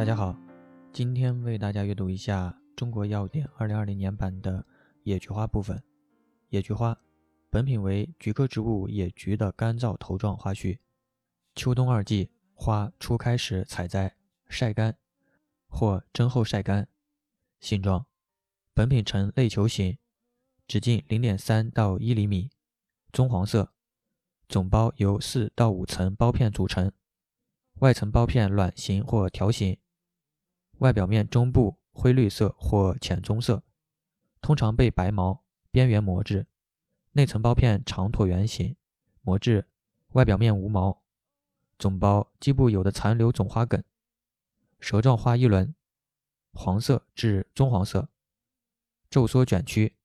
大家好，今天为大家阅读一下《中国药典》二零二零年版的野菊花部分。野菊花，本品为菊科植物野菊的干燥头状花序。秋冬二季，花初开时采摘，晒干或蒸后晒干。性状，本品呈类球形，直径零点三到一厘米，棕黄色。总苞由四到五层苞片组成，外层苞片卵形或条形。外表面中部灰绿色或浅棕色，通常被白毛，边缘膜质。内层包片长椭圆形，膜质，外表面无毛。总苞基部有的残留总花梗。舌状花一轮，黄色至棕黄色，皱缩卷曲。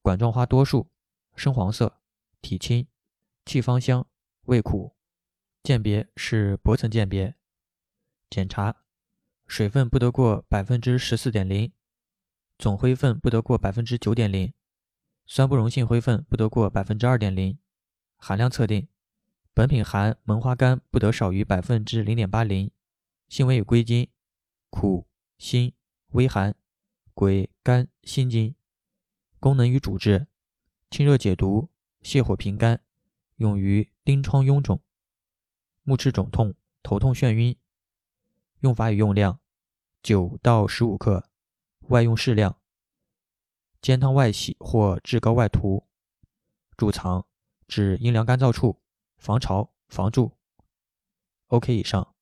管状花多数，深黄色，体轻，气芳香，味苦。鉴别是薄层鉴别。检查。水分不得过百分之十四点零，总灰分不得过百分之九点零，酸不溶性灰分不得过百分之二点零。含量测定：本品含蒙花苷不得少于百分之零点八零，性味与归经：苦、辛、微寒，归肝、心经。功能与主治：清热解毒、泻火平肝，用于疔疮痈肿、目赤肿痛、头痛眩晕。用法与用量：九到十五克，外用适量。煎汤外洗或炙膏外涂。贮藏：指阴凉干燥处，防潮防蛀。OK 以上。